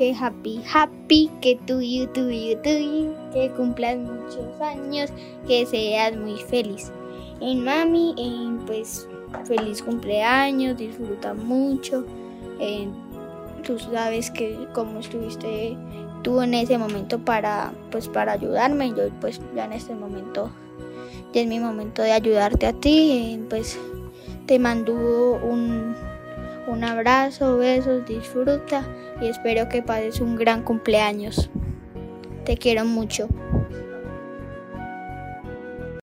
que happy, happy, que tuyo, tuyo, tuyo, que cumplas muchos años, que seas muy feliz. En mami, pues feliz cumpleaños, disfruta mucho. tú sabes que como estuviste tú en ese momento para pues para ayudarme, yo pues ya en este momento ya es mi momento de ayudarte a ti, pues te mando un, un abrazo, besos, disfruta y espero que pases un gran cumpleaños. Te quiero mucho.